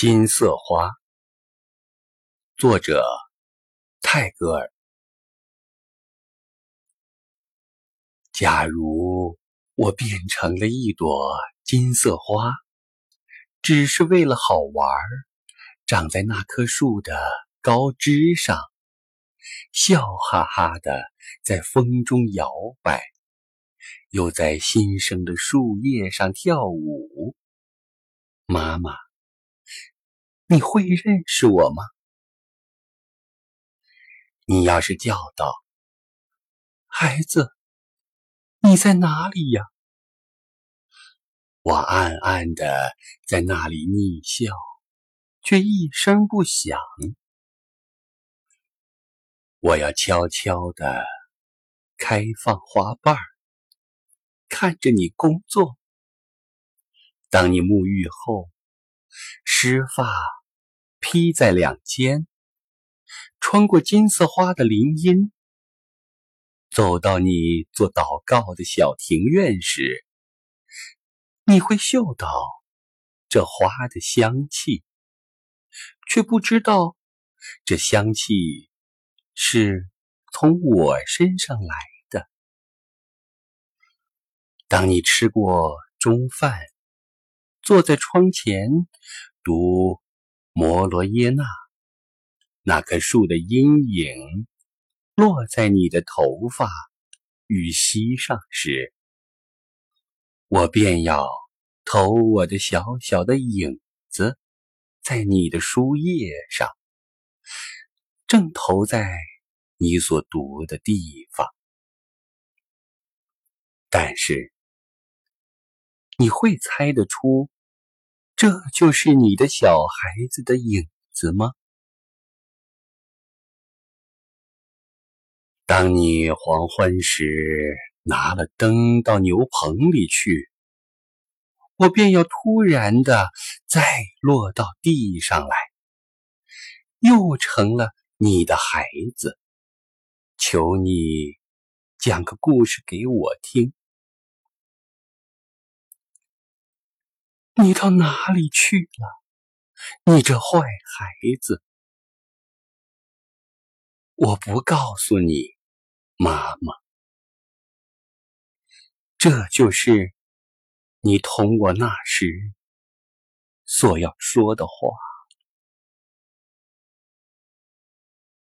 金色花，作者泰戈尔。假如我变成了一朵金色花，只是为了好玩，长在那棵树的高枝上，笑哈哈的在风中摇摆，又在新生的树叶上跳舞，妈妈。你会认识我吗？你要是叫道：“孩子，你在哪里呀？”我暗暗的在那里逆笑，却一声不响。我要悄悄的开放花瓣，看着你工作。当你沐浴后，湿发。披在两肩，穿过金色花的林荫，走到你做祷告的小庭院时，你会嗅到这花的香气，却不知道这香气是从我身上来的。当你吃过中饭，坐在窗前读。摩罗耶娜，那棵树的阴影落在你的头发与膝上时，我便要投我的小小的影子在你的书页上，正投在你所读的地方。但是，你会猜得出？这就是你的小孩子的影子吗？当你黄昏时拿了灯到牛棚里去，我便要突然的再落到地上来，又成了你的孩子。求你讲个故事给我听。你到哪里去了，你这坏孩子？我不告诉你，妈妈。这就是你同我那时所要说的话。